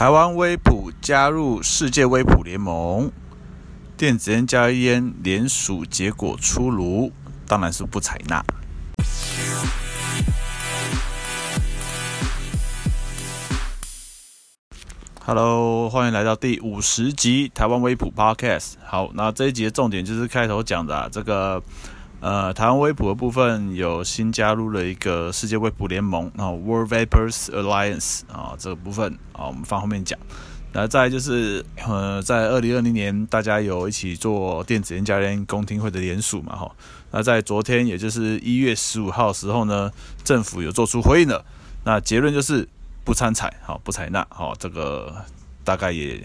台湾威普加入世界威普联盟，电子烟加烟联署结果出炉，当然是不采纳。Hello，欢迎来到第五十集台湾威普 Podcast。好，那这一集的重点就是开头讲的、啊、这个。呃，台湾威普的部分有新加入了一个世界威普联盟，然后 World Vapers Alliance 啊，这个部分啊，我们放后面讲。那再就是，呃，在二零二零年，大家有一起做电子烟加烟公听会的联署嘛，哈。那在昨天，也就是一月十五号的时候呢，政府有做出回应了。那结论就是不参采，好，不采纳，好，这个大概也。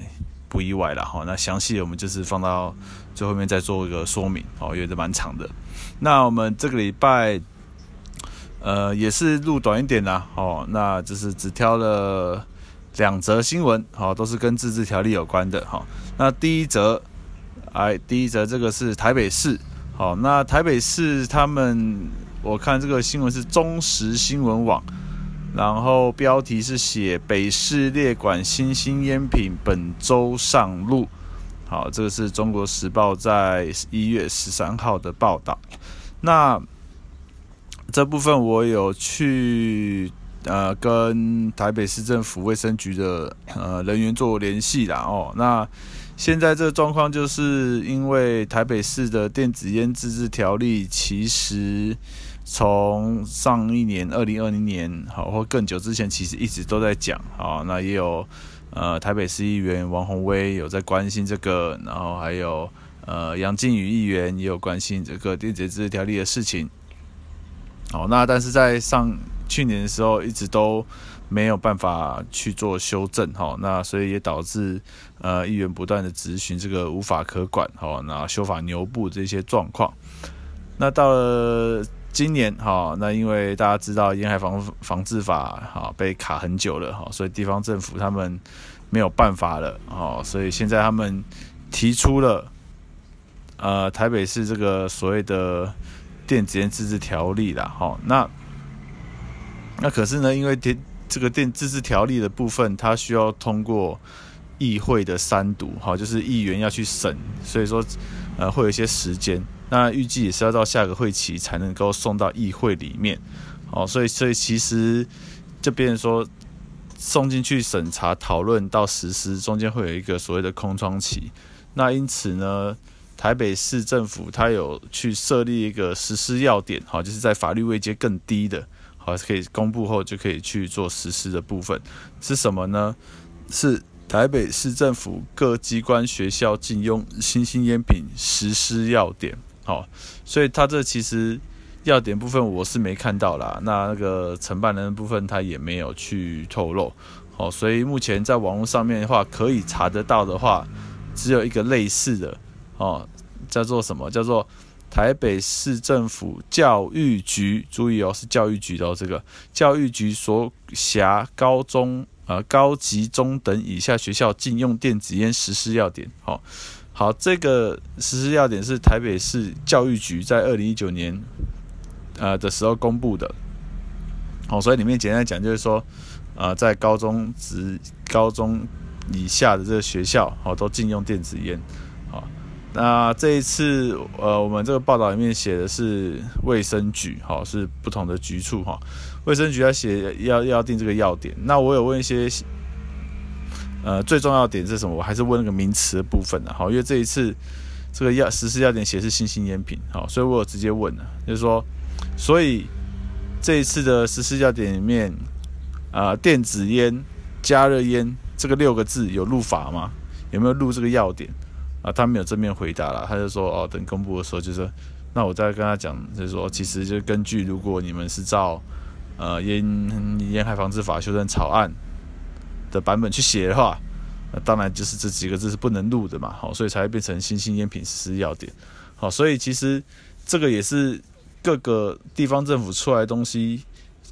不意外了哈，那详细我们就是放到最后面再做一个说明哦，因为这蛮长的。那我们这个礼拜，呃，也是录短一点啦，哦，那就是只挑了两则新闻，好，都是跟自治条例有关的哈。那第一则，哎，第一则这个是台北市，好，那台北市他们，我看这个新闻是中时新闻网。然后标题是写北市列管新兴烟品本周上路，好，这个是中国时报在一月十三号的报道。那这部分我有去呃跟台北市政府卫生局的呃人员做联系啦哦。那现在这个状况就是因为台北市的电子烟自治条例其实。从上一年二零二零年好或更久之前，其实一直都在讲啊，那也有呃台北市议员王鸿威有在关心这个，然后还有呃杨靖宇议员也有关心这个电子烟自治条例的事情。好，那但是在上去年的时候，一直都没有办法去做修正哈，那所以也导致呃议员不断的质询这个无法可管哈，那修法牛步这些状况，那到了。今年哈，那因为大家知道烟害防防治法哈被卡很久了哈，所以地方政府他们没有办法了哈，所以现在他们提出了呃台北市这个所谓的电子烟自治条例啦哈，那那可是呢，因为电这个电自治条例的部分，它需要通过议会的三读哈，就是议员要去审，所以说呃会有一些时间。那预计也是要到下个会期才能够送到议会里面，哦，所以所以其实就变成说送进去审查讨论到实施中间会有一个所谓的空窗期。那因此呢，台北市政府它有去设立一个实施要点，好，就是在法律位阶更低的，好，可以公布后就可以去做实施的部分是什么呢？是。台北市政府各机关学校禁用新兴烟品实施要点，好，所以他这其实要点部分我是没看到啦，那那个承办人的部分他也没有去透露，好，所以目前在网络上面的话可以查得到的话，只有一个类似的，哦，叫做什么？叫做台北市政府教育局，注意哦，是教育局的哦，这个教育局所辖高中。呃，高级中等以下学校禁用电子烟实施要点，好，好，这个实施要点是台北市教育局在二零一九年呃的时候公布的，好，所以里面简单讲就是说，呃，在高中职高中以下的这个学校，好，都禁用电子烟，那这一次呃，我们这个报道里面写的是卫生局，好，是不同的局处，哈。卫生局要写要要定这个要点，那我有问一些，呃，最重要的点是什么？我还是问那个名词的部分的，好，因为这一次这个要实施要点写是新兴烟品，好，所以我有直接问了，就是说，所以这一次的实施要点里面，啊、电子烟、加热烟这个六个字有入法吗？有没有入这个要点？啊，他没有正面回答了，他就说，哦，等公布的时候就是，那我再跟他讲，就是说，其实就根据如果你们是照。呃，烟烟害防治法修正草案的版本去写的话，那当然就是这几个字是不能录的嘛，好，所以才会变成新兴烟品实施要点，好，所以其实这个也是各个地方政府出来的东西，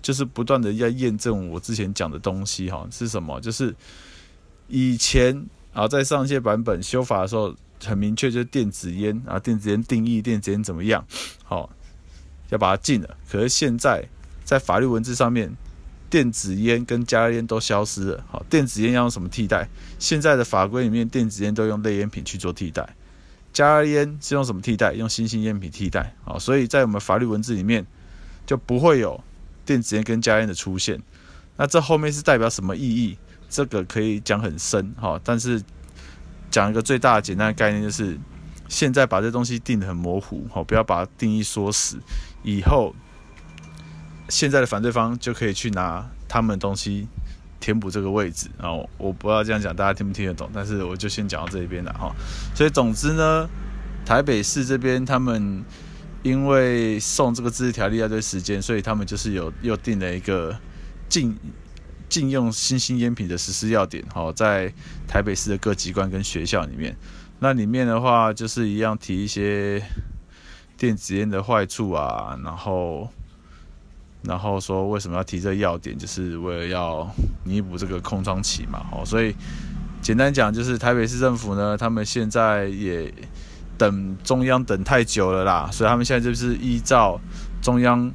就是不断的要验证我之前讲的东西，哈，是什么？就是以前然后，在上一些版本修法的时候，很明确就是电子烟啊，电子烟定义电子烟怎么样，好，要把它禁了，可是现在。在法律文字上面，电子烟跟加热烟都消失了。好，电子烟要用什么替代？现在的法规里面，电子烟都用类烟品去做替代。加热烟是用什么替代？用新型烟品替代。好，所以在我们法律文字里面就不会有电子烟跟加烟的出现。那这后面是代表什么意义？这个可以讲很深哈，但是讲一个最大的简单的概念就是，现在把这东西定得很模糊，哈，不要把定义说死，以后现在的反对方就可以去拿他们的东西填补这个位置。然后我不知道这样讲大家听不听得懂，但是我就先讲到这边了哈。所以总之呢，台北市这边他们因为送这个自治条例要对时间，所以他们就是有又定了一个禁。禁用新兴烟品的实施要点，好，在台北市的各机关跟学校里面，那里面的话就是一样提一些电子烟的坏处啊，然后，然后说为什么要提这要点，就是为了要弥补这个空窗期嘛，好，所以简单讲就是台北市政府呢，他们现在也等中央等太久了啦，所以他们现在就是依照中央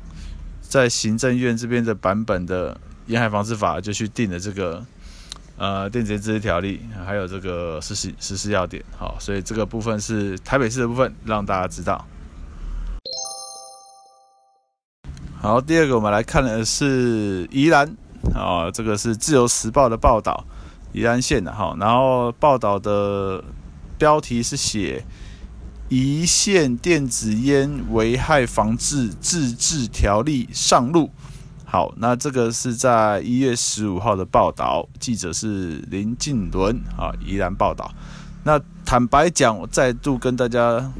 在行政院这边的版本的。沿海防治法就去定了这个，呃，电子烟自治条例，还有这个实施实施要点，好，所以这个部分是台北市的部分，让大家知道。好，第二个我们来看的是宜兰，啊，这个是自由时报的报道，宜兰县的哈，然后报道的标题是写宜县电子烟危害防治自治条例上路。好，那这个是在一月十五号的报道，记者是林静伦啊，依然报道。那坦白讲，我再度跟大家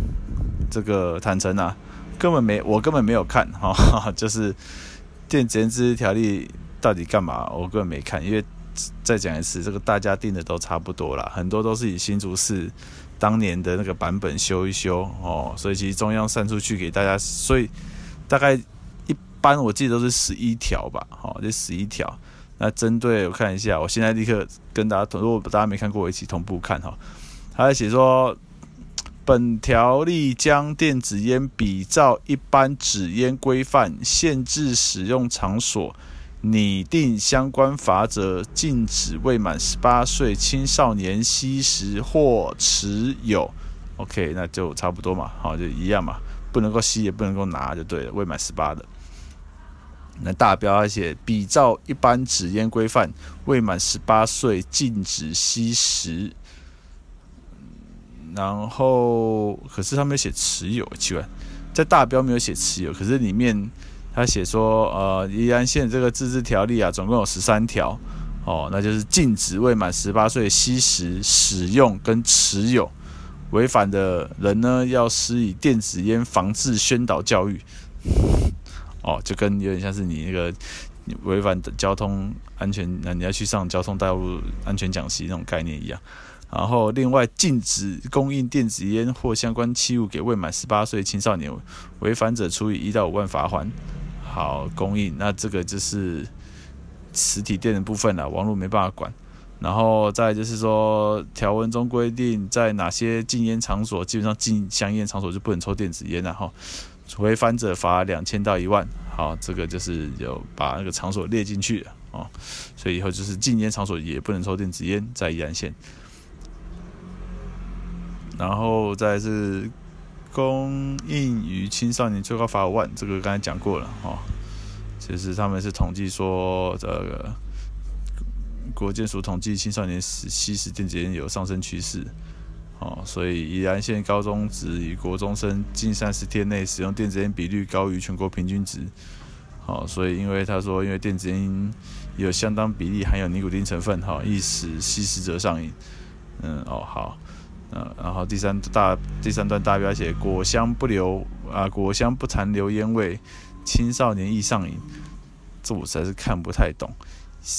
这个坦诚啊，根本没，我根本没有看哈，就是电子烟自治条例到底干嘛，我根本没看，因为再讲一次，这个大家定的都差不多啦，很多都是以新竹市当年的那个版本修一修哦，所以其实中央散出去给大家，所以大概。班我记得都是十一条吧，好，这十一条。那针对我看一下，我现在立刻跟大家同，如果大家没看过，我一起同步看哈。他还写说，本条例将电子烟比照一般纸烟规范，限制使用场所，拟定相关法则，禁止未满十八岁青少年吸食或持有。OK，那就差不多嘛，好，就一样嘛，不能够吸也不能够拿就对了，未满十八的。那大标而且比照一般纸烟规范，未满十八岁禁止吸食。然后，可是他没有写持有，奇怪，在大标没有写持有，可是里面他写说，呃，宜安县这个自治条例啊，总共有十三条，哦，那就是禁止未满十八岁吸食、使用跟持有，违反的人呢，要施以电子烟防治宣导教育。哦，就跟有点像是你那个违反交通安全，那你要去上交通道路安全讲习那种概念一样。然后另外禁止供应电子烟或相关器物给未满十八岁青少年，违反者处以一到五万罚锾。好，供应那这个就是实体店的部分了，网络没办法管。然后再就是说条文中规定，在哪些禁烟场所，基本上禁香烟场所就不能抽电子烟了哈。违反者罚两千到一万，好，这个就是有把那个场所列进去了哦，所以以后就是禁烟场所也不能抽电子烟在宜兰县，然后再是供应于青少年最高罚五万，这个刚才讲过了哦，其实他们是统计说这个国健署统计青少年吸食电子烟有上升趋势。哦，所以宜兰县高中职与国中生近三十天内使用电子烟比率高于全国平均值。好，所以因为他说，因为电子烟有相当比例含有尼古丁成分，哈，易使吸食者上瘾。嗯，哦，好，嗯，然后第三大第三段大标写果香不留啊，果香不残留烟味，青少年易上瘾。这我实在是看不太懂。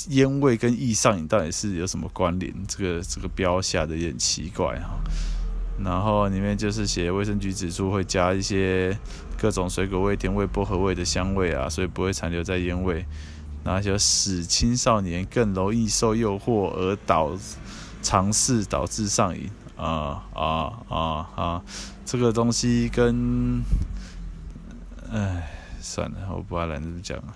烟味跟易上瘾到底是有什么关联？这个这个标下的也很奇怪哈。然后里面就是写卫生局指出会加一些各种水果味、甜味、薄荷味的香味啊，所以不会残留在烟味。然后就使青少年更容易受诱惑而导尝试导致上瘾啊啊啊啊！这个东西跟，哎，算了，我不懒得这么讲了。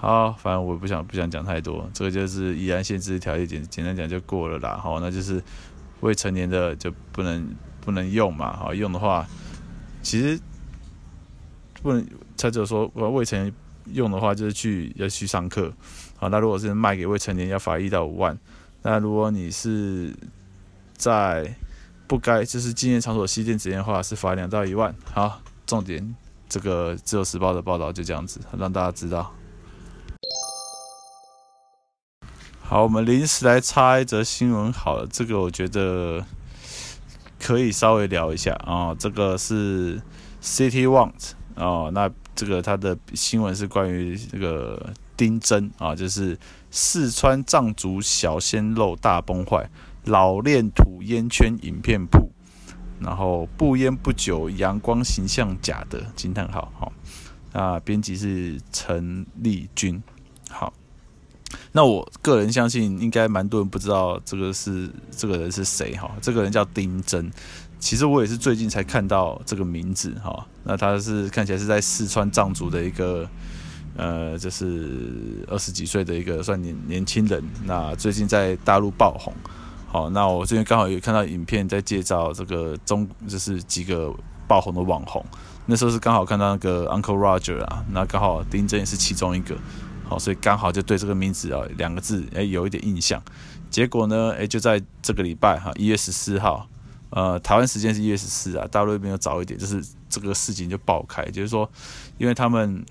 好，反正我不想不想讲太多，这个就是宜兰县自治条例简简单讲就过了啦。好，那就是未成年的就不能不能用嘛。好，用的话其实不能，他就说未成年用的话就是去要去上课。好，那如果是卖给未成年要罚一到五万。那如果你是在不该就是纪念场所吸电子烟的话，是罚两到一万。好，重点这个自由时报的报道就这样子，让大家知道。好，我们临时来插一则新闻。好了，这个我觉得可以稍微聊一下啊、这个是 City Want 哦，那这个它的新闻是关于这个丁真啊，就是四川藏族小鲜肉大崩坏。老练吐烟圈影片铺，然后不烟不酒，阳光形象假的惊叹号！好，那编辑是陈立军。好，那我个人相信，应该蛮多人不知道这个是这个人是谁哈。这个人叫丁真，其实我也是最近才看到这个名字哈。那他是看起来是在四川藏族的一个呃，就是二十几岁的一个算年年轻人。那最近在大陆爆红。好，那我这边刚好有看到影片在介绍这个中，就是几个爆红的网红。那时候是刚好看到那个 Uncle Roger 啊，那刚好丁真也是其中一个。哦，所以刚好就对这个名字啊两个字哎有一点印象。结果呢，哎就在这个礼拜哈一月十四号，呃台湾时间是一月十四啊，大陆那边又早一点，就是这个事情就爆开，就是说因为他们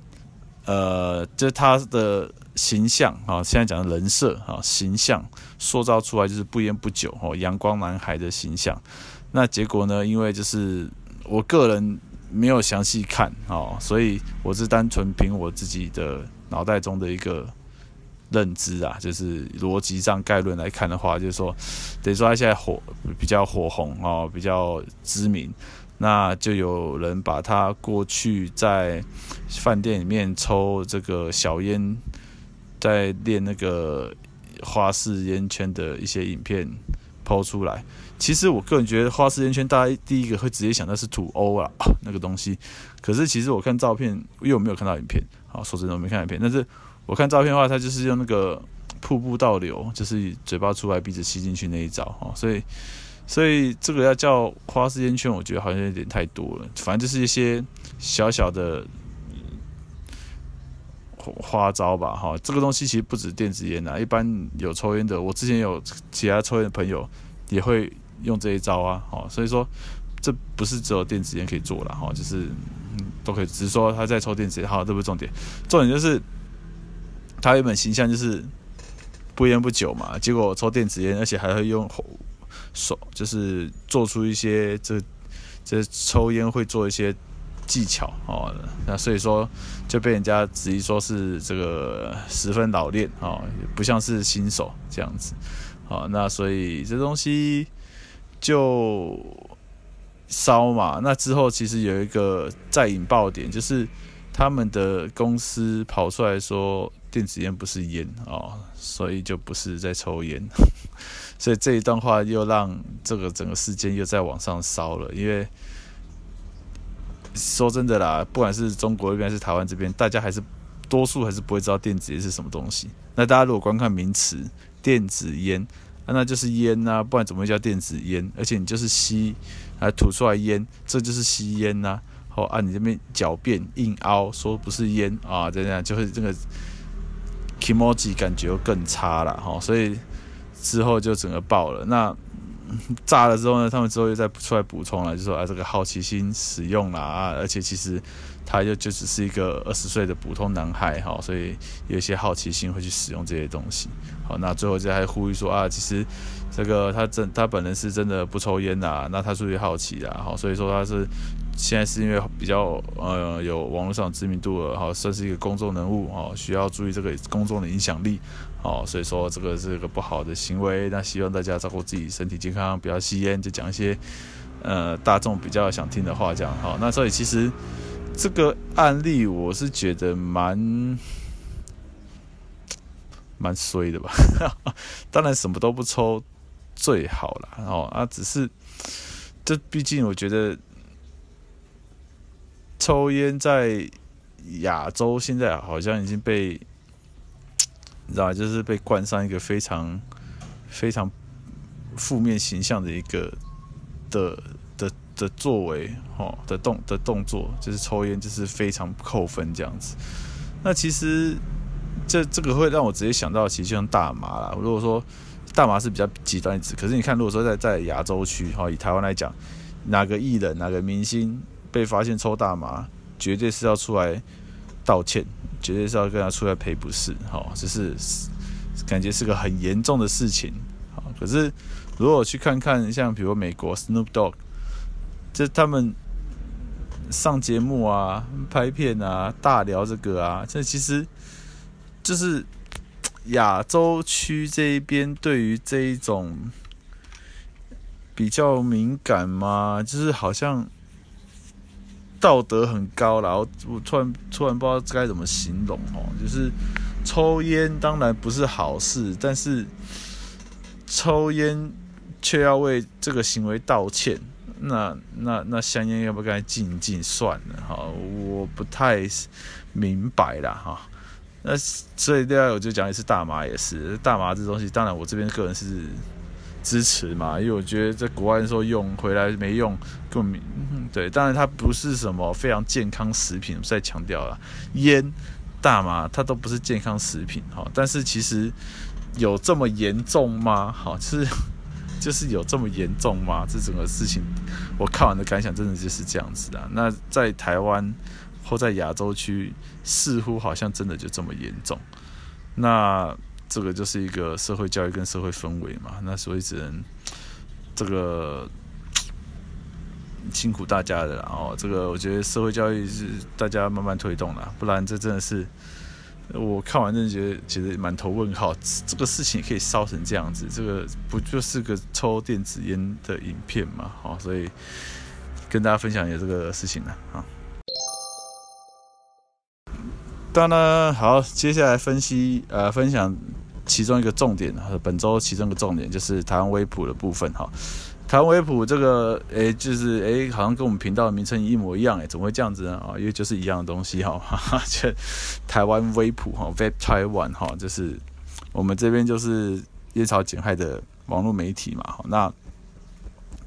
呃就是他的。形象啊，现在讲的人设啊，形象塑造出来就是不烟不酒哦，阳光男孩的形象。那结果呢？因为就是我个人没有详细看哦，所以我是单纯凭我自己的脑袋中的一个认知啊，就是逻辑上概论来看的话，就是说，等于说他现在火比较火红哦，比较知名，那就有人把他过去在饭店里面抽这个小烟。在练那个花式烟圈的一些影片抛出来，其实我个人觉得花式烟圈，大家第一个会直接想到是土欧啊那个东西。可是其实我看照片，因为我没有看到影片，好说真的我没看影片。但是我看照片的话，它就是用那个瀑布倒流，就是嘴巴出来，鼻子吸进去那一招哈。所以所以这个要叫花式烟圈，我觉得好像有点太多了。反正就是一些小小的。花招吧，哈，这个东西其实不止电子烟啊，一般有抽烟的，我之前有其他抽烟的朋友也会用这一招啊，哈，所以说这不是只有电子烟可以做了，哈，就是都可以，只是说他在抽电子烟，好，这不是重点，重点就是他原本形象就是不烟不酒嘛，结果抽电子烟，而且还会用手，就是做出一些这这抽烟会做一些。技巧哦，那所以说就被人家质疑说是这个十分老练哦，不像是新手这样子，好，那所以这东西就烧嘛。那之后其实有一个再引爆点，就是他们的公司跑出来说电子烟不是烟哦，所以就不是在抽烟，所以这一段话又让这个整个事件又在往上烧了，因为。说真的啦，不管是中国这边还是台湾这边，大家还是多数还是不会知道电子烟是什么东西。那大家如果光看名词“电子烟”，那就是烟呐，不然怎么会叫电子烟？而且你就是吸，还吐出来烟，这就是吸烟呐。好，按你这边狡辩硬凹说不是烟啊，这样就会这个 kimoji 感觉又更差了哈。所以之后就整个爆了。那。炸了之后呢，他们之后又再出来补充了，就说啊，这个好奇心使用了啊，而且其实他又就只是一个二十岁的普通男孩哈，所以有一些好奇心会去使用这些东西。好，那最后就还呼吁说啊，其实这个他真他本人是真的不抽烟呐，那他出于好奇啦，好，所以说他是现在是因为比较呃有网络上知名度了，好，算是一个公众人物哦，需要注意这个公众的影响力。哦，所以说这个是个不好的行为，那希望大家照顾自己身体健康，不要吸烟，就讲一些呃大众比较想听的话，这样好。那所以其实这个案例我是觉得蛮蛮衰的吧，当然什么都不抽最好了，哦啊，只是这毕竟我觉得抽烟在亚洲现在好像已经被。你知道就是被冠上一个非常非常负面形象的一个的的的作为，哦的动的动作，就是抽烟就是非常扣分这样子。那其实这这个会让我直接想到，其实就像大麻啦。如果说大麻是比较极端一点，可是你看，如果说在在亚洲区，哈，以台湾来讲，哪个艺人、哪个明星被发现抽大麻，绝对是要出来道歉，绝对是要跟他出来赔不是，哈，就是感觉是个很严重的事情，好，可是如果去看看，像比如美国 Snoop Dogg，就他们上节目啊、拍片啊、大聊这个啊，这其实就是。亚洲区这一边对于这一种比较敏感嘛，就是好像道德很高，然后我突然突然不知道该怎么形容哦，就是抽烟当然不是好事，但是抽烟却要为这个行为道歉，那那那香烟要不该禁一禁算了哈，我不太明白啦哈。那所以第二，我就讲一次大麻也是大麻这东西，当然我这边个人是支持嘛，因为我觉得在国外的时候用回来没用，根本对。当然它不是什么非常健康食品，我再强调了，烟、大麻它都不是健康食品哈。但是其实有这么严重吗？好，就是就是有这么严重吗？这整个事情我看完的感想真的就是这样子的。那在台湾。或在亚洲区，似乎好像真的就这么严重。那这个就是一个社会教育跟社会氛围嘛。那所以只能这个辛苦大家的。然后这个我觉得社会教育是大家慢慢推动的，不然这真的是我看完真的觉得其实满头问号。这个事情可以烧成这样子，这个不就是个抽电子烟的影片嘛？好，所以跟大家分享一下这个事情了啊。当然，好，接下来分析呃，分享其中一个重点，本周其中一个重点就是台湾微普的部分哈。台湾微普这个，诶，就是诶，好像跟我们频道的名称一模一样，诶，怎么会这样子呢？啊，因为就是一样的东西哈，哈哈，就台湾微普哈，Vape Taiwan 哈，就是我们这边就是烟草减害的网络媒体嘛哈。那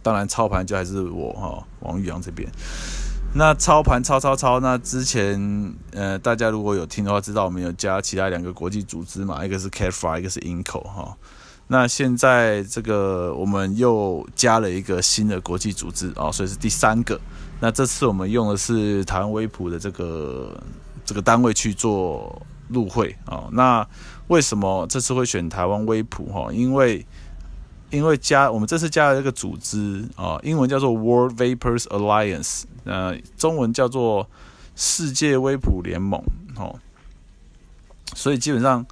当然操盘就还是我哈，王玉阳这边。那操盘操操操，那之前呃，大家如果有听的话，知道我们有加其他两个国际组织嘛，一个是 CADFA，一个是 INCO 哈。那现在这个我们又加了一个新的国际组织啊，所以是第三个。那这次我们用的是台湾威普的这个这个单位去做入会啊。那为什么这次会选台湾威普哈？因为因为加我们这次加了这个组织啊，英文叫做 World Vapers Alliance，呃，中文叫做世界微普联盟，哦，所以基本上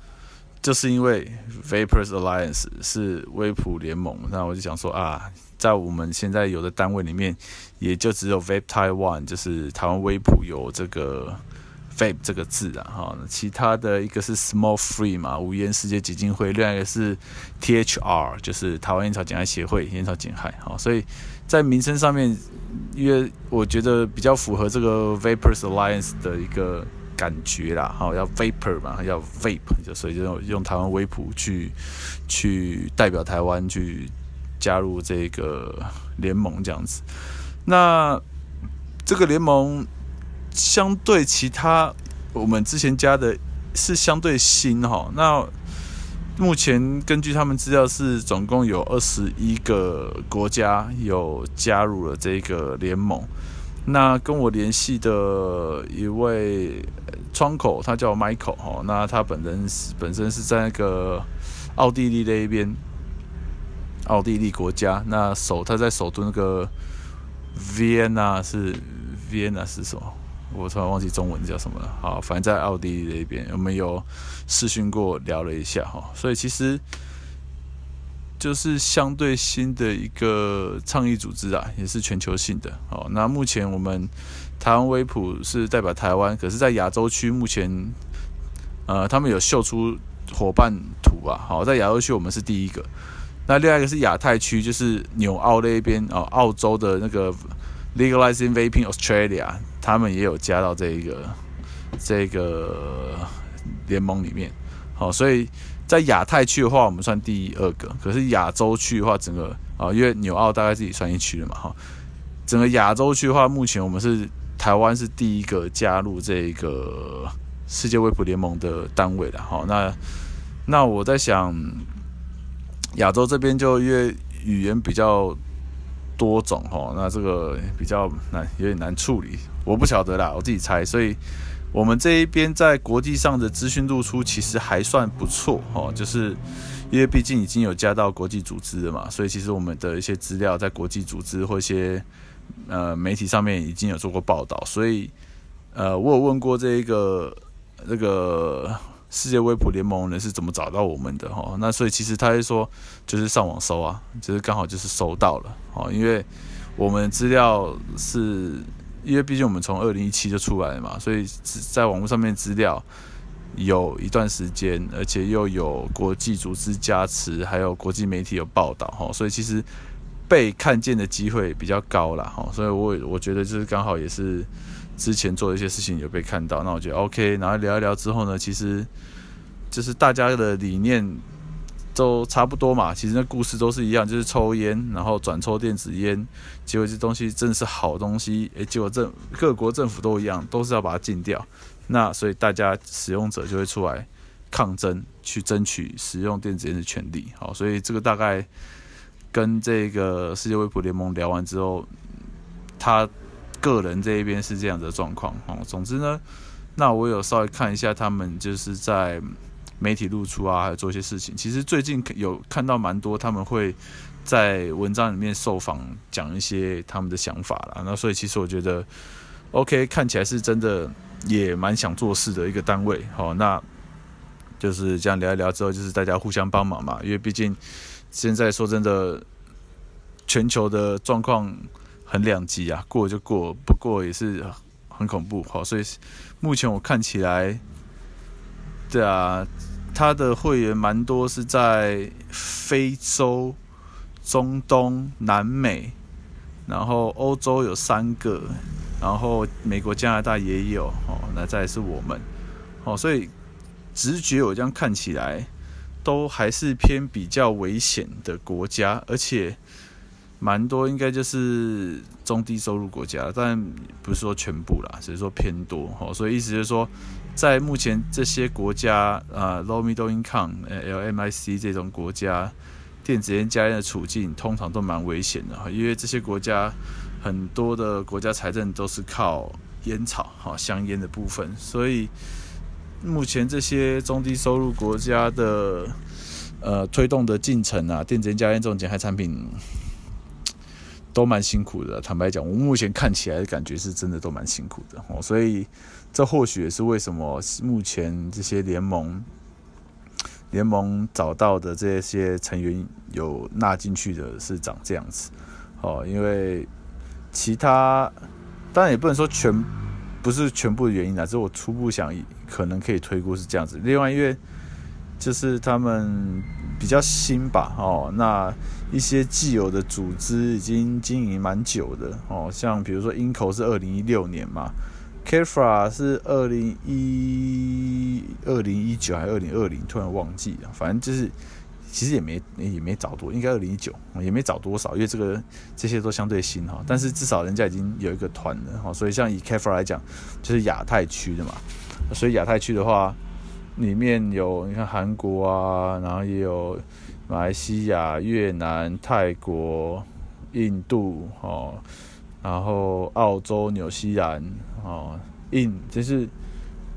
就是因为 Vapers Alliance 是微普联盟，那我就想说啊，在我们现在有的单位里面，也就只有 Vape Taiwan，就是台湾微普有这个。Vape 这个字啊，哈，其他的一个是 Small Free 嘛，无烟世界基金会，另外一个是 THR，就是台湾烟草减害协会，烟草减害，哈，所以在名称上面，因为我觉得比较符合这个 Vapers Alliance 的一个感觉啦，哈，要 Vapor 嘛，要 Vape，就所以就用用台湾威普去去代表台湾去加入这个联盟这样子，那这个联盟。相对其他，我们之前加的是相对新哈。那目前根据他们资料是总共有二十一个国家有加入了这个联盟。那跟我联系的一位窗口，他叫 Michael 哈。那他本人本身是在那个奥地利那一边，奥地利国家。那首他在首都那个 Vienna 是 Vienna 是什么？我突然忘记中文叫什么了。好，反正在奥地利那边，我们有视讯过，聊了一下哈。所以其实就是相对新的一个倡议组织啊，也是全球性的。好，那目前我们台湾威普是代表台湾，可是，在亚洲区目前，呃，他们有秀出伙伴图啊。好，在亚洲区我们是第一个。那另外一个是亚太区，就是纽澳那边哦，澳洲的那个 Legalizing Vaping Australia。他们也有加到这一个这个联盟里面，好，所以在亚太区的话，我们算第二个。可是亚洲区的话，整个啊，因为纽澳大概自己算一区了嘛，哈。整个亚洲区的话，目前我们是台湾是第一个加入这个世界微普联盟的单位的，哈。那那我在想，亚洲这边就因为语言比较多种，哈，那这个比较难，有点难处理。我不晓得啦，我自己猜。所以，我们这一边在国际上的资讯露出其实还算不错，哦，就是因为毕竟已经有加到国际组织了嘛，所以其实我们的一些资料在国际组织或一些。呃，媒体上面已经有做过报道，所以呃，我有问过这一个这个世界微普联盟人是怎么找到我们的哈？那所以其实他是说，就是上网搜啊，就是刚好就是搜到了哦，因为我们资料是，因为毕竟我们从二零一七就出来了嘛，所以在网络上面资料有一段时间，而且又有国际组织加持，还有国际媒体有报道哈，所以其实。被看见的机会比较高啦，哈，所以我我觉得就是刚好也是之前做的一些事情有被看到，那我觉得 OK，然后聊一聊之后呢，其实就是大家的理念都差不多嘛，其实那故事都是一样，就是抽烟，然后转抽电子烟，结果这东西真的是好东西，诶，结果政各国政府都一样，都是要把它禁掉，那所以大家使用者就会出来抗争，去争取使用电子烟的权利，好，所以这个大概。跟这个世界卫普联盟聊完之后，他个人这一边是这样的状况哦。总之呢，那我有稍微看一下他们就是在媒体露出啊，还有做一些事情。其实最近有看到蛮多他们会在文章里面受访，讲一些他们的想法啦。那所以其实我觉得，OK，看起来是真的也蛮想做事的一个单位。好，那就是这样聊一聊之后，就是大家互相帮忙嘛，因为毕竟。现在说真的，全球的状况很两极啊，过就过，不过也是很恐怖。好，所以目前我看起来，对啊，他的会员蛮多是在非洲、中东、南美，然后欧洲有三个，然后美国、加拿大也有。哦，那再是我们。哦，所以直觉我这样看起来。都还是偏比较危险的国家，而且蛮多应该就是中低收入国家，但不是说全部啦，只是说偏多哦。所以意思就是说，在目前这些国家啊，low middle income 呃、LMIC 这种国家，电子烟加烟的处境通常都蛮危险的，因为这些国家很多的国家财政都是靠烟草哈香烟的部分，所以。目前这些中低收入国家的呃推动的进程啊，电子烟加烟这种减害产品都蛮辛苦的。坦白讲，我目前看起来的感觉是真的都蛮辛苦的哦。所以这或许也是为什么目前这些联盟联盟找到的这些成员有纳进去的是长这样子哦。因为其他当然也不能说全不是全部的原因啊，只是我初步想。可能可以推估是这样子。另外，因为就是他们比较新吧，哦，那一些既有的组织已经经营蛮久的，哦，像比如说 INCO 是二零一六年嘛，CAFRA 是二零一二零一九还是二零二零，突然忘记了，反正就是其实也没也没找多，应该二零一九也没找多少，因为这个这些都相对新哈，但是至少人家已经有一个团了，哈，所以像以 CAFRA 来讲，就是亚太区的嘛。所以亚太区的话，里面有你看韩国啊，然后也有马来西亚、越南、泰国、印度哦，然后澳洲、纽西兰哦，印就是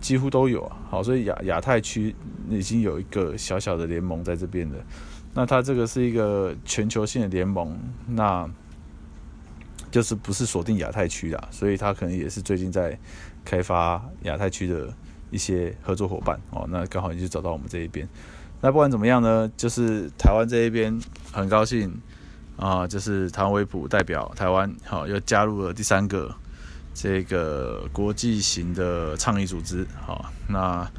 几乎都有啊。好，所以亚亚太区已经有一个小小的联盟在这边的。那它这个是一个全球性的联盟，那就是不是锁定亚太区啦，所以它可能也是最近在开发亚太区的。一些合作伙伴哦，那刚好你就走到我们这一边。那不管怎么样呢，就是台湾这一边很高兴啊，就是台湾微普代表台湾好又加入了第三个这个国际型的倡议组织好。那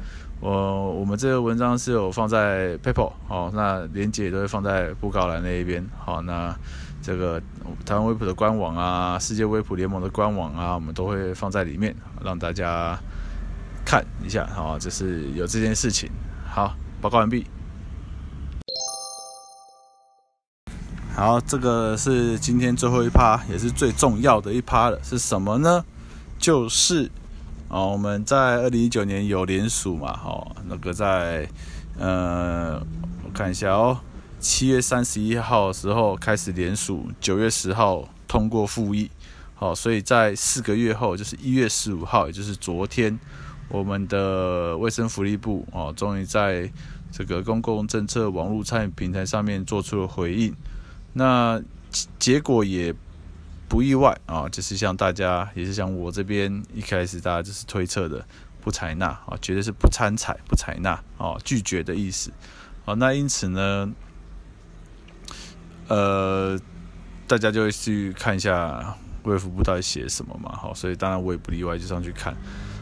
我我们这个文章是有放在 PayPal 好，那链接也都会放在布告栏那一边好。那这个台湾微普的官网啊，世界微普联盟的官网啊，我们都会放在里面让大家。看一下，好，就是有这件事情。好，报告完毕。好，这个是今天最后一趴，也是最重要的一趴了，是什么呢？就是哦，我们在二零一九年有联署嘛，哦，那个在呃，我看一下哦，七月三十一号的时候开始联署，九月十号通过复议，好，所以在四个月后，就是一月十五号，也就是昨天，我们的卫生福利部哦，终于在这个公共政策网络参与平台上面做出了回应。那结果也不意外啊，就是像大家，也是像我这边一开始大家就是推测的不采纳啊，绝对是不参采、不采纳啊，拒绝的意思啊。那因此呢，呃，大家就会去看一下卫福部到底写什么嘛，好，所以当然我也不例外，就上去看。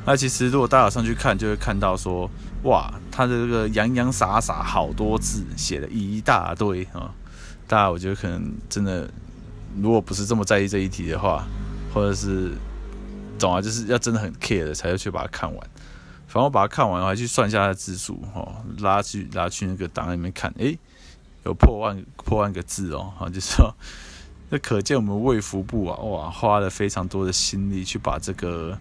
那其实如果大家上去看，就会看到说，哇，他的这个洋洋洒洒好多字，写了一大堆啊。大家我觉得可能真的，如果不是这么在意这一题的话，或者是，总啊，就是要真的很 care 的，才要去把它看完。反正我把它看完，我还去算一下它的字数，哦，拉去拉去那个档案里面看，诶、有破万破万个字哦，哈，就是说，那可见我们卫福部啊，哇，花了非常多的心力去把这个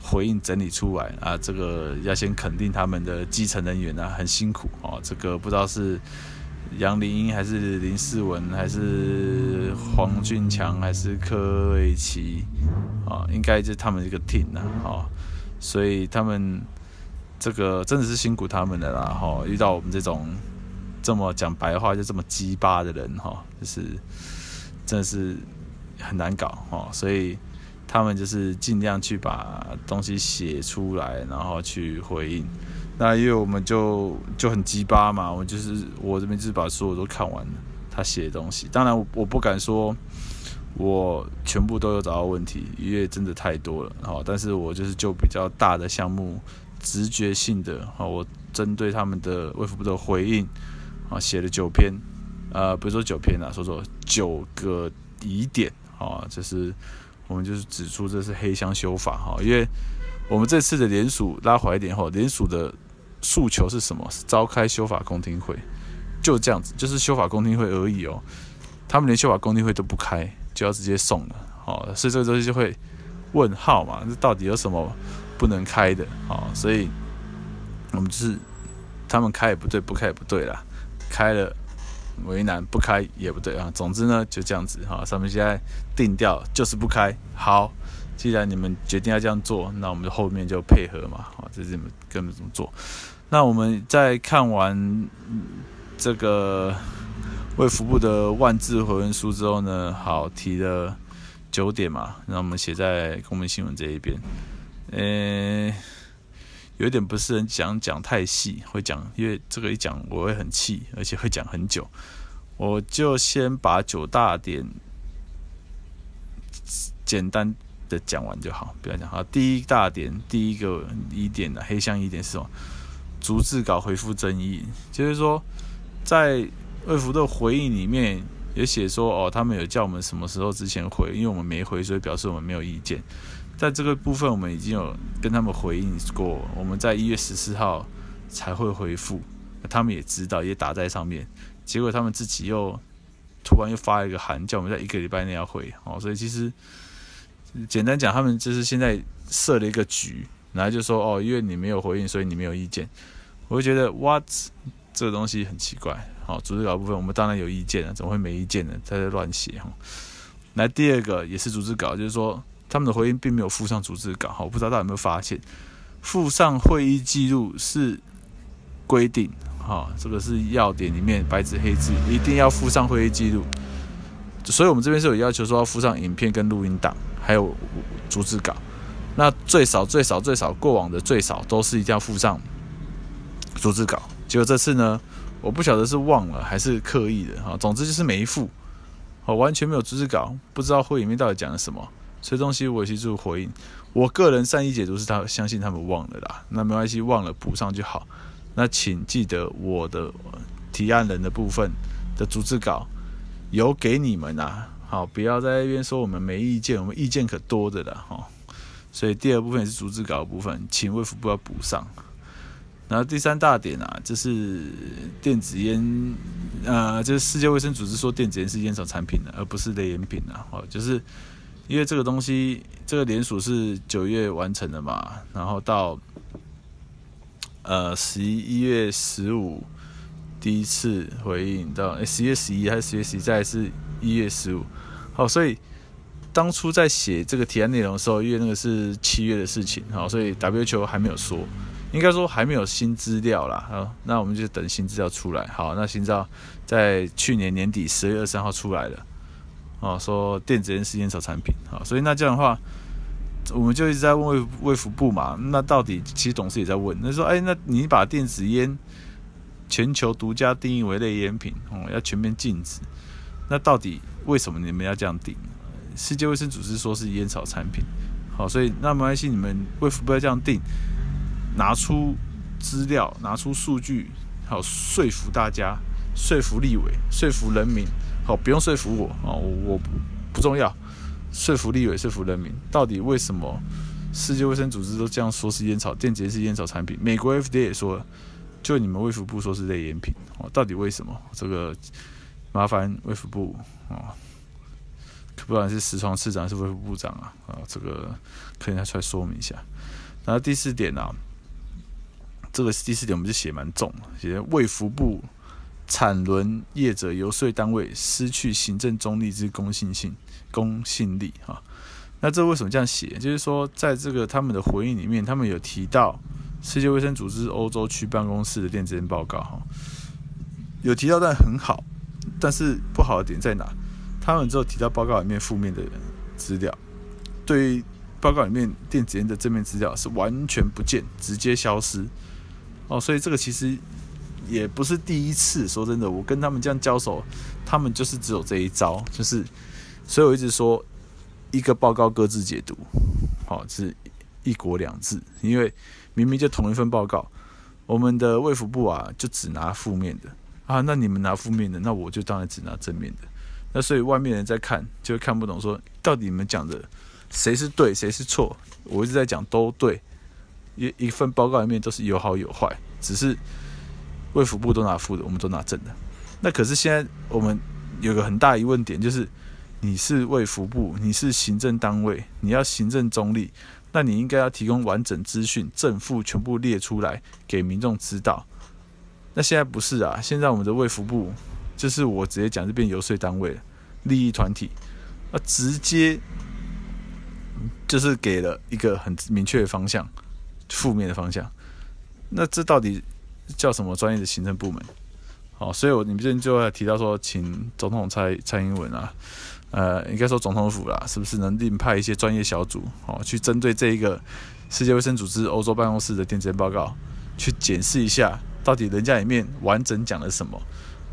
回应整理出来啊，这个要先肯定他们的基层人员啊，很辛苦哦，这个不知道是。杨林英还是林世文还是黄俊强还是柯伟奇啊？应该就是他们一个 team 呐，啊，所以他们这个真的是辛苦他们的啦，哈！遇到我们这种这么讲白话就这么鸡巴的人，哈，就是真的是很难搞，哦！所以他们就是尽量去把东西写出来，然后去回应。那因为我们就就很鸡巴嘛，我就是我这边就是把所有都看完了他写的东西。当然我不敢说我全部都有找到问题，因为真的太多了。好，但是我就是就比较大的项目，直觉性的，好，我针对他们的卫福部的回应，啊，写了九篇，呃，不是说九篇啊，说说九个疑点，啊，就是我们就是指出这是黑箱修法，哈，因为我们这次的联署拉回一点后，联署的。诉求是什么？是召开修法公听会，就这样子，就是修法公听会而已哦。他们连修法公听会都不开，就要直接送了，好，所以这个东西就会问号嘛，这到底有什么不能开的？啊，所以我们就是他们开也不对，不开也不对啦，开了为难，不开也不对啊。总之呢，就这样子哈，上面现在定调就是不开，好。既然你们决定要这样做，那我们后面就配合嘛，好，这是你们根本怎么做。那我们在看完这个卫福部的万字回文书之后呢，好，提了九点嘛，那我们写在公民新闻这一边。呃，有点不是很想讲太细，会讲，因为这个一讲我会很气，而且会讲很久。我就先把九大点简单。的讲完就好，不要讲好。第一大点，第一个疑点的黑箱疑点是什么？逐字稿回复争议，就是说，在魏福的回应里面也写说，哦，他们有叫我们什么时候之前回，因为我们没回，所以表示我们没有意见。在这个部分，我们已经有跟他们回应过，我们在一月十四号才会回复，他们也知道，也打在上面。结果他们自己又突然又发一个函，叫我们在一个礼拜内要回，哦，所以其实。简单讲，他们就是现在设了一个局，然后就说哦，因为你没有回应，所以你没有意见。我就觉得 what 这个东西很奇怪。好，组织稿部分我们当然有意见了，怎么会没意见呢？在这乱写哈。来第二个也是组织稿，就是说他们的回应并没有附上逐字稿。哈，我不知道大家有没有发现，附上会议记录是规定，哈，这个是要点里面白纸黑字一定要附上会议记录。所以我们这边是有要求说要附上影片跟录音档。还有逐字稿，那最少最少最少过往的最少都是一定要附上逐字稿。结果这次呢，我不晓得是忘了还是刻意的哈，总之就是没附，哦，完全没有逐字稿，不知道会里面到底讲了什么。所以东西我也去做回应，我个人善意解读是他相信他们忘了啦，那没关系，忘了补上就好。那请记得我的提案人的部分的逐字稿有给你们啊。好，不要在那边说我们没意见，我们意见可多的了哈。所以第二部分也是逐字稿的部分，请卫福部要补上。然后第三大点啊，就是电子烟，呃，就是世界卫生组织说电子烟是烟草产品的，而不是类烟品啊。哦，就是因为这个东西，这个联署是九月完成的嘛，然后到呃十一月十五第一次回应到，诶，十月十一还是十月十一，再是一月十五。好，所以当初在写这个提案内容的时候，因为那个是七月的事情，好，所以 W 球还没有说。应该说还没有新资料啦，好，那我们就等新资料出来。好，那新资料在去年年底十月二十三号出来了，哦，说电子烟是烟草产品，好，所以那这样的话，我们就一直在问卫卫福部嘛，那到底其实董事也在问，那说，哎，那你把电子烟全球独家定义为类烟品，哦，要全面禁止，那到底为什么你们要这样定？世界卫生组织说是烟草产品，好，所以那没关系，你们卫福部要这样定。拿出资料，拿出数据，好说服大家，说服立委，说服人民，好不用说服我啊，我不不重要，说服立委，说服人民，到底为什么世界卫生组织都这样说是烟草，电解是烟草产品，美国 FDA 也说，就你们卫福部说是类烟品，哦，到底为什么？这个麻烦卫福部啊，不管是石床市长还是卫福部长啊，啊，这个可以拿出来说明一下。然后第四点呢、啊？这个第四点我们就写蛮重，写卫福部产轮业者游说单位失去行政中立之公信性公信力哈。那这为什么这样写？就是说，在这个他们的回应里面，他们有提到世界卫生组织欧洲区办公室的电子烟报告哈，有提到但很好，但是不好的点在哪？他们只有提到报告里面负面的资料，对于报告里面电子烟的正面资料是完全不见，直接消失。哦，所以这个其实也不是第一次。说真的，我跟他们这样交手，他们就是只有这一招，就是，所以我一直说，一个报告各自解读，好，是一国两制。因为明明就同一份报告，我们的卫福部啊，就只拿负面的啊，那你们拿负面的，那我就当然只拿正面的。那所以外面人在看，就会看不懂，说到底你们讲的谁是对，谁是错？我一直在讲都对。一一份报告里面都是有好有坏，只是卫福部都拿负的，我们都拿正的。那可是现在我们有个很大疑问点，就是你是卫福部，你是行政单位，你要行政中立，那你应该要提供完整资讯，正负全部列出来给民众知道。那现在不是啊，现在我们的卫福部就是我直接讲，这边游说单位、利益团体，啊，直接就是给了一个很明确的方向。负面的方向，那这到底叫什么专业的行政部门？好，所以我你们这边就要提到说，请总统蔡蔡英文啊，呃，应该说总统府啦，是不是能另派一些专业小组，哦，去针对这一个世界卫生组织欧洲办公室的电子烟报告，去检视一下，到底人家里面完整讲了什么，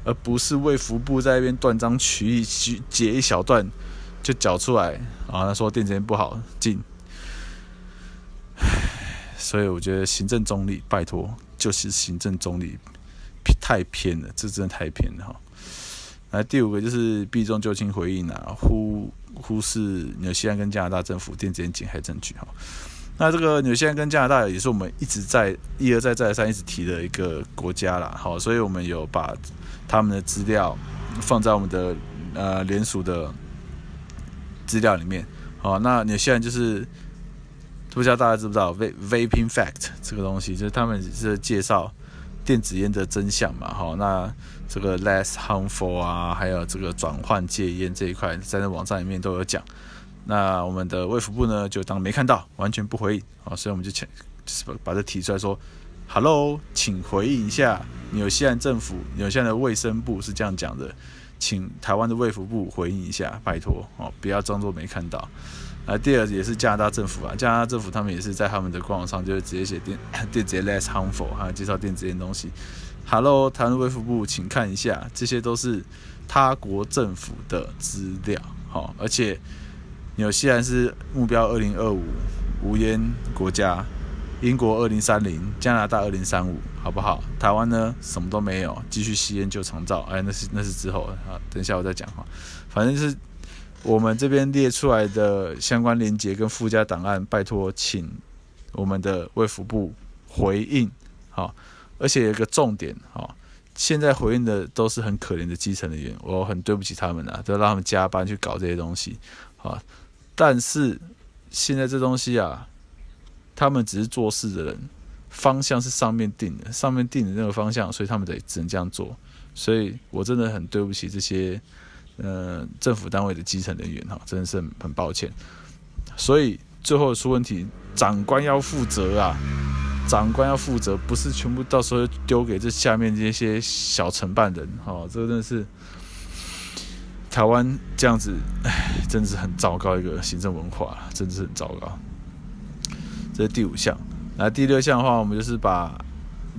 而不是卫福部在那边断章取义，去截一小段就讲出来啊，他说电子烟不好禁。所以我觉得行政中立，拜托，就是行政中立太偏了，这真的太偏了哈。来第五个就是避重就轻回应啊，忽忽视纽西兰跟加拿大政府电子烟减害证据哈。那这个纽西兰跟加拿大也是我们一直在一而再再而三一直提的一个国家啦，好，所以我们有把他们的资料放在我们的呃联署的资料里面。好，那纽西兰就是。不知道大家知不知道 Vaping Fact 这个东西，就是他们是介绍电子烟的真相嘛，哈，那这个 less harmful 啊，还有这个转换戒烟这一块，在那网站里面都有讲。那我们的卫福部呢，就当没看到，完全不回应，啊，所以我们就请就是把把这提出来说，Hello，请回应一下，纽西兰政府、纽西兰的卫生部是这样讲的，请台湾的卫福部回应一下，拜托哦，不要装作没看到。啊，第二也是加拿大政府啊，加拿大政府他们也是在他们的官网上就是直接写电 电子烟 less harmful，还有介绍电子烟东西。Hello，台湾卫福部，请看一下，这些都是他国政府的资料，好，而且纽西兰是目标二零二五无烟国家，英国二零三零，加拿大二零三五，好不好？台湾呢，什么都没有，继续吸烟就长照，哎，那是那是之后啊，等一下我再讲哈，反正就是。我们这边列出来的相关连接跟附加档案，拜托请我们的卫福部回应好，而且有一个重点，好，现在回应的都是很可怜的基层人员，我很对不起他们啊，都让他们加班去搞这些东西，好，但是现在这东西啊，他们只是做事的人，方向是上面定的，上面定的那个方向，所以他们得只能这样做，所以我真的很对不起这些。呃，政府单位的基层人员哈，真的是很，抱歉。所以最后出问题，长官要负责啊，长官要负责，不是全部到时候丢给这下面这些小承办人哈，这个真的是台湾这样子，唉，真的是很糟糕一个行政文化，真的是很糟糕。这是第五项，那第六项的话，我们就是把。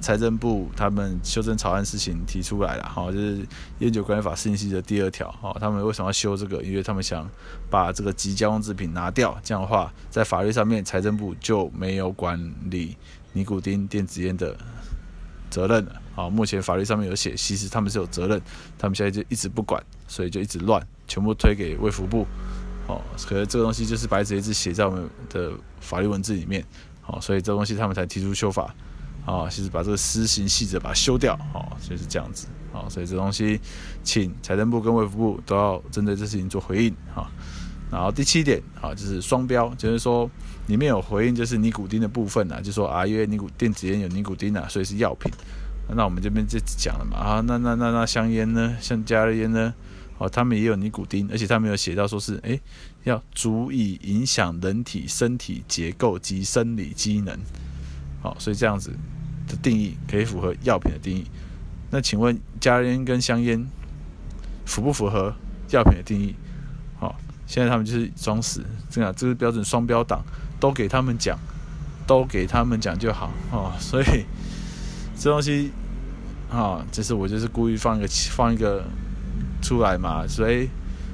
财政部他们修正草案事情提出来了，哈，就是《烟酒管理法》施行细则第二条，哈，他们为什么要修这个？因为他们想把这个即加工制品拿掉，这样的话，在法律上面，财政部就没有管理尼古丁电子烟的责任了。好，目前法律上面有写，其实他们是有责任，他们现在就一直不管，所以就一直乱，全部推给卫福部。哦，可是这个东西就是白纸黑字写在我们的法律文字里面，好，所以这东西他们才提出修法。啊，其实把这个施行细则把它修掉，哦，就是这样子，啊，所以这东西，请财政部跟卫福部都要针对这事情做回应，哈。然后第七点，啊，就是双标，就是说里面有回应，就是尼古丁的部分啊，就说啊，因为尼古电子烟有尼古丁啊，所以是药品。那我们这边就讲了嘛，啊，那那那那香烟呢，像加热烟呢，哦，他们也有尼古丁，而且他们有写到说是，诶，要足以影响人体身体结构及生理机能，好，所以这样子。的定义可以符合药品的定义，那请问加烟跟香烟符不符合药品的定义？好，现在他们就是装死，这样这是标准双标党，都给他们讲，都给他们讲就好哦。所以这东西啊，这是我就是故意放一个放一个出来嘛，所以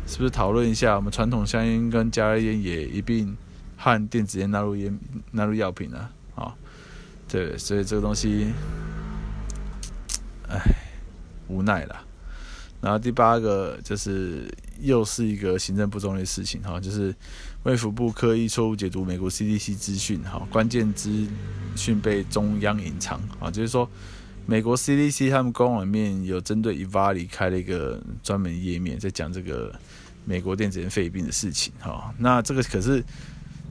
是不是讨论一下，我们传统香烟跟加热烟也一并和电子烟纳入烟纳入药品呢？啊？对，所以这个东西，唉，无奈了。然后第八个就是又是一个行政不中立的事情哈，就是卫福部刻意错误解读美国 CDC 资讯哈，关键资讯被中央隐藏啊，就是说美国 CDC 他们官网里面有针对 EVALI 开了一个专门页面，在讲这个美国电子烟肺病的事情哈。那这个可是。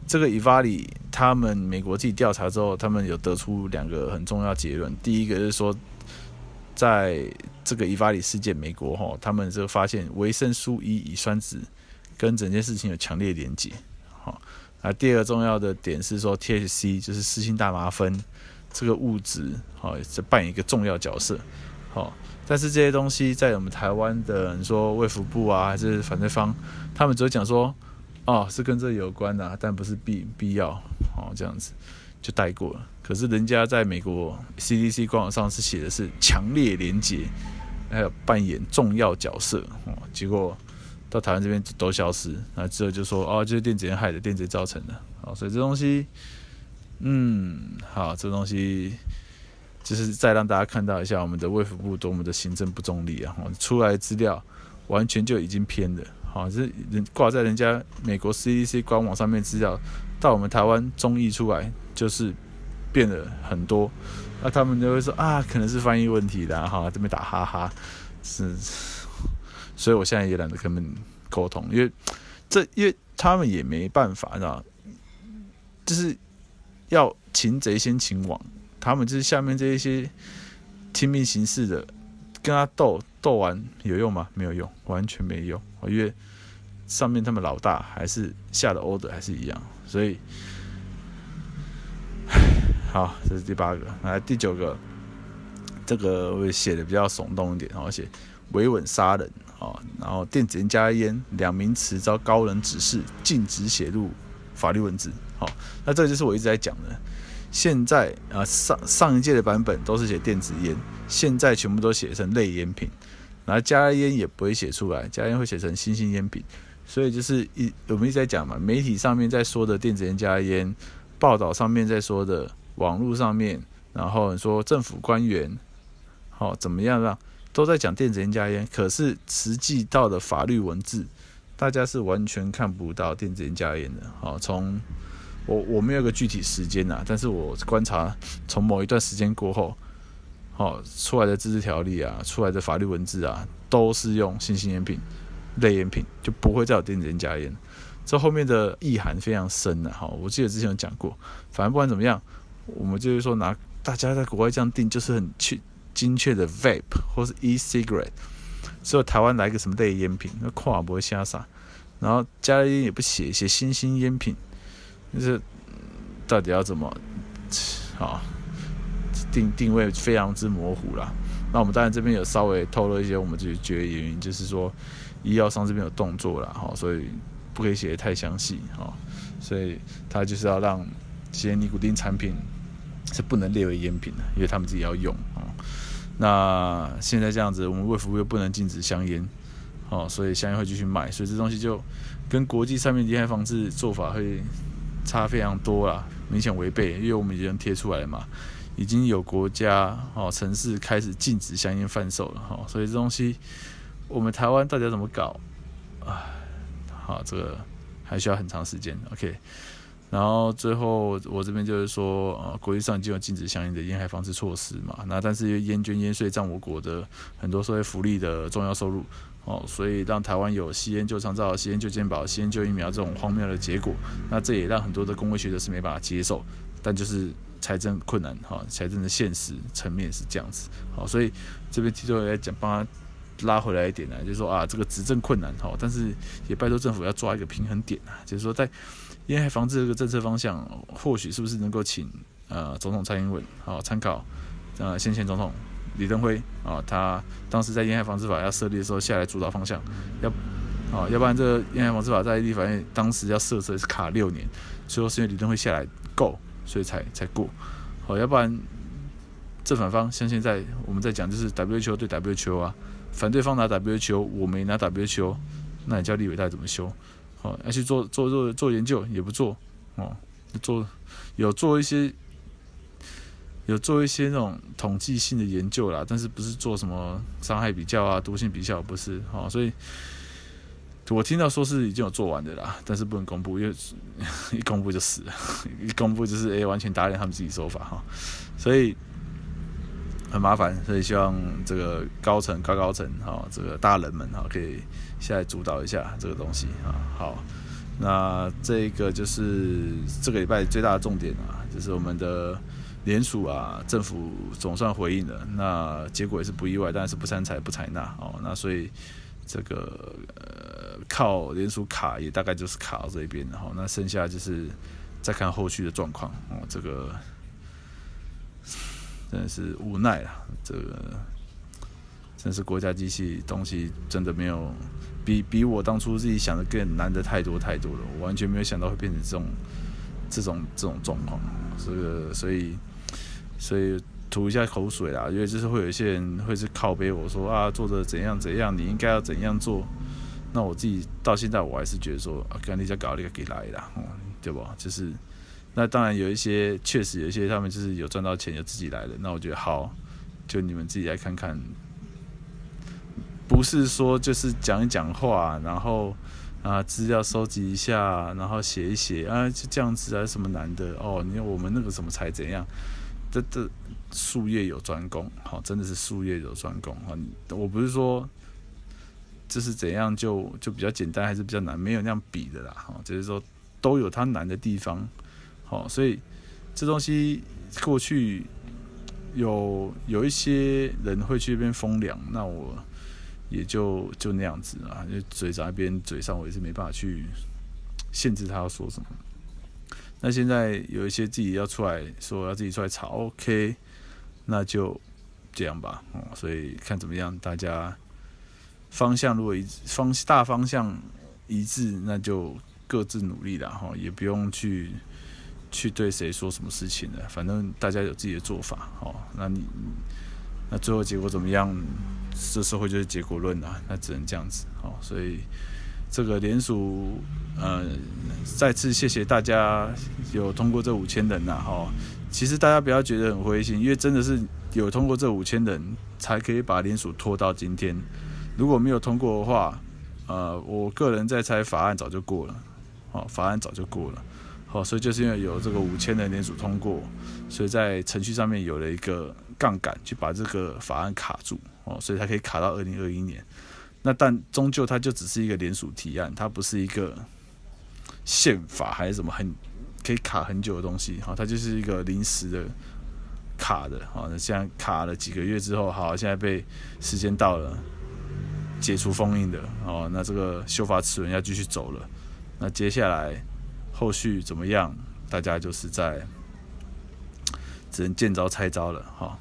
这个 EVALI 他们美国自己调查之后，他们有得出两个很重要结论。第一个是说，在这个 EVALI 事件，美国哈他们就发现维生素 E 乙酸酯跟整件事情有强烈连结。好，啊，第二个重要的点是说 THC 就是四氢大麻酚这个物质，好，是扮演一个重要角色。好，但是这些东西在我们台湾的你说卫福部啊，还是反对方，他们只会讲说。哦，是跟这有关的，但不是必必要哦，这样子就带过了。可是人家在美国 CDC 官网上是写的是强烈连结，还有扮演重要角色哦。结果到台湾这边都消失，那之后就说哦，就是电子烟害的，电子烟造成的。好，所以这东西，嗯，好，这东西就是再让大家看到一下我们的卫福部多么的行政不中立啊！出来资料完全就已经偏了。好，这人挂在人家美国 CDC 官网上面资料，到我们台湾中译出来就是变了很多，那他们就会说啊，可能是翻译问题的哈，这边打哈哈，是，所以我现在也懒得跟他们沟通，因为这因为他们也没办法，知道就是要擒贼先擒王，他们就是下面这一些听命行事的。跟他斗斗完有用吗？没有用，完全没用。因为上面他们老大还是下的 order 还是一样，所以，好，这是第八个。来第九个，这个我写的比较耸动一点，然后写维稳杀人啊，然后电子烟加烟两名词遭高人指示禁止写入法律文字。好，那这就是我一直在讲的。现在啊，上上一届的版本都是写电子烟，现在全部都写成类烟品，然后加烟也不会写出来，加烟会写成新兴烟品，所以就是一我们一直在讲嘛，媒体上面在说的电子烟加烟，报道上面在说的，网络上面，然后说政府官员，好、哦、怎么样让都在讲电子烟加烟，可是实际到的法律文字，大家是完全看不到电子烟加烟的，好从。我我没有个具体时间呐，但是我观察从某一段时间过后，哦，出来的自治条例啊，出来的法律文字啊，都是用新兴烟品、类烟品，就不会再有电子烟加烟。这后面的意涵非常深的哈，我记得之前有讲过。反正不管怎么样，我们就是说拿大家在国外这样定，就是很去精确的 vape 或是 e-cigarette，只有台湾来个什么类烟品，那跨不会瞎傻。然后加烟也不写，写新兴烟品，就是到底要怎么啊定定位非常之模糊啦。那我们当然这边有稍微透露一些我们自己觉得原因，就是说医药商这边有动作了哈，所以。不可以写的太详细哈，所以他就是要让这些尼古丁产品是不能列为烟品的，因为他们自己要用啊。那现在这样子，我们卫福部又不能禁止香烟，哦，所以香烟会继续卖，所以这东西就跟国际上面烟害防治做法会差非常多啦，明显违背，因为我们已经贴出来了嘛，已经有国家哦城市开始禁止香烟贩售了哈，所以这东西我们台湾到底要怎么搞啊？好，这个还需要很长时间，OK。然后最后我这边就是说，呃，国际上已经有禁止香烟的烟害防治措施嘛。那但是因为烟捐烟税占我国的很多社会福利的重要收入，哦，所以让台湾有吸烟就长照、吸烟就健保、吸烟就疫苗这种荒谬的结果。那这也让很多的公卫学者是没办法接受，但就是财政困难，哈，财政的现实层面是这样子。好，所以这边提出来讲，帮他。拉回来一点呢，就是说啊，这个执政困难哈，但是也拜托政府要抓一个平衡点啊，就是说在烟害防治这个政策方向，或许是不是能够请呃总统蔡英文好参考呃先前总统李登辉啊，他当时在烟害防治法要设立的时候下来主导方向，要啊，要不然这个烟害防治法在立法院当时要设置是卡六年，最后是因为李登辉下来够，所以才才过，好，要不然正反方像现在我们在讲就是 WHO 对 WHO 啊。反对方拿 WHO，我没拿 WHO，那你叫立委大怎么修？哦，要去做做做做研究也不做哦，做有做一些有做一些那种统计性的研究啦，但是不是做什么伤害比较啊、毒性比较不是哦，所以我听到说是已经有做完的啦，但是不能公布，因为 一公布就死了，一公布就是诶、完全打脸他们自己说法哈，所以。很麻烦，所以希望这个高层、高高层哈，这个大人们哈，可以下来主导一下这个东西啊。好，那这个就是这个礼拜最大的重点啊，就是我们的联署啊，政府总算回应了，那结果也是不意外，但是不参采、不采纳哦。那所以这个呃，靠联署卡也大概就是卡到这一边，然后那剩下就是再看后续的状况哦。这个。真的是无奈啊！这个真是国家机器东西，真的没有比比我当初自己想的更难的太多太多了。我完全没有想到会变成这种这种这种状况。这个所以所以吐一下口水啦，因为就是会有一些人会是靠背我说啊，做的怎样怎样，你应该要怎样做。那我自己到现在我还是觉得说，啊，赶紧再搞一个给来啦，嗯，对吧？就是。那当然有一些，确实有一些，他们就是有赚到钱，有自己来的。那我觉得好，就你们自己来看看，不是说就是讲一讲话，然后啊资料收集一下，然后写一写啊，就这样子啊，什么难的哦？你我们那个什么才怎样？这这术业有专攻，好，真的是术业有专攻啊！我不是说这是怎样就就比较简单，还是比较难，没有那样比的啦。哈，就是说都有它难的地方。好，所以这东西过去有有一些人会去那边风凉，那我也就就那样子啊，就嘴在那边，嘴上我也是没办法去限制他要说什么。那现在有一些自己要出来说要自己出来吵，OK，那就这样吧。哦，所以看怎么样，大家方向如果一方大方向一致，那就各自努力了哈，也不用去。去对谁说什么事情了？反正大家有自己的做法，哦，那你那最后结果怎么样？这社会就是结果论啊，那只能这样子，哦，所以这个联署，呃，再次谢谢大家有通过这五千人呐，哈，其实大家不要觉得很灰心，因为真的是有通过这五千人，才可以把联署拖到今天。如果没有通过的话，呃，我个人在猜法案早就过了，哦，法案早就过了。好，所以就是因为有这个五千的联署通过，所以在程序上面有了一个杠杆，去把这个法案卡住哦，所以它可以卡到二零二一年。那但终究它就只是一个联署提案，它不是一个宪法还是什么很可以卡很久的东西哈，它就是一个临时的。卡的，好，那现在卡了几个月之后，好，现在被时间到了，解除封印的，哦，那这个修法齿轮要继续走了，那接下来后续怎么样？大家就是在只能见招拆招了，哈，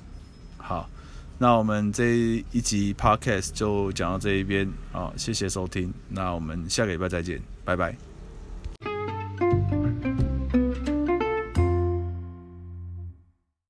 好，那我们这一集 Podcast 就讲到这一边，啊，谢谢收听，那我们下个礼拜再见，拜拜。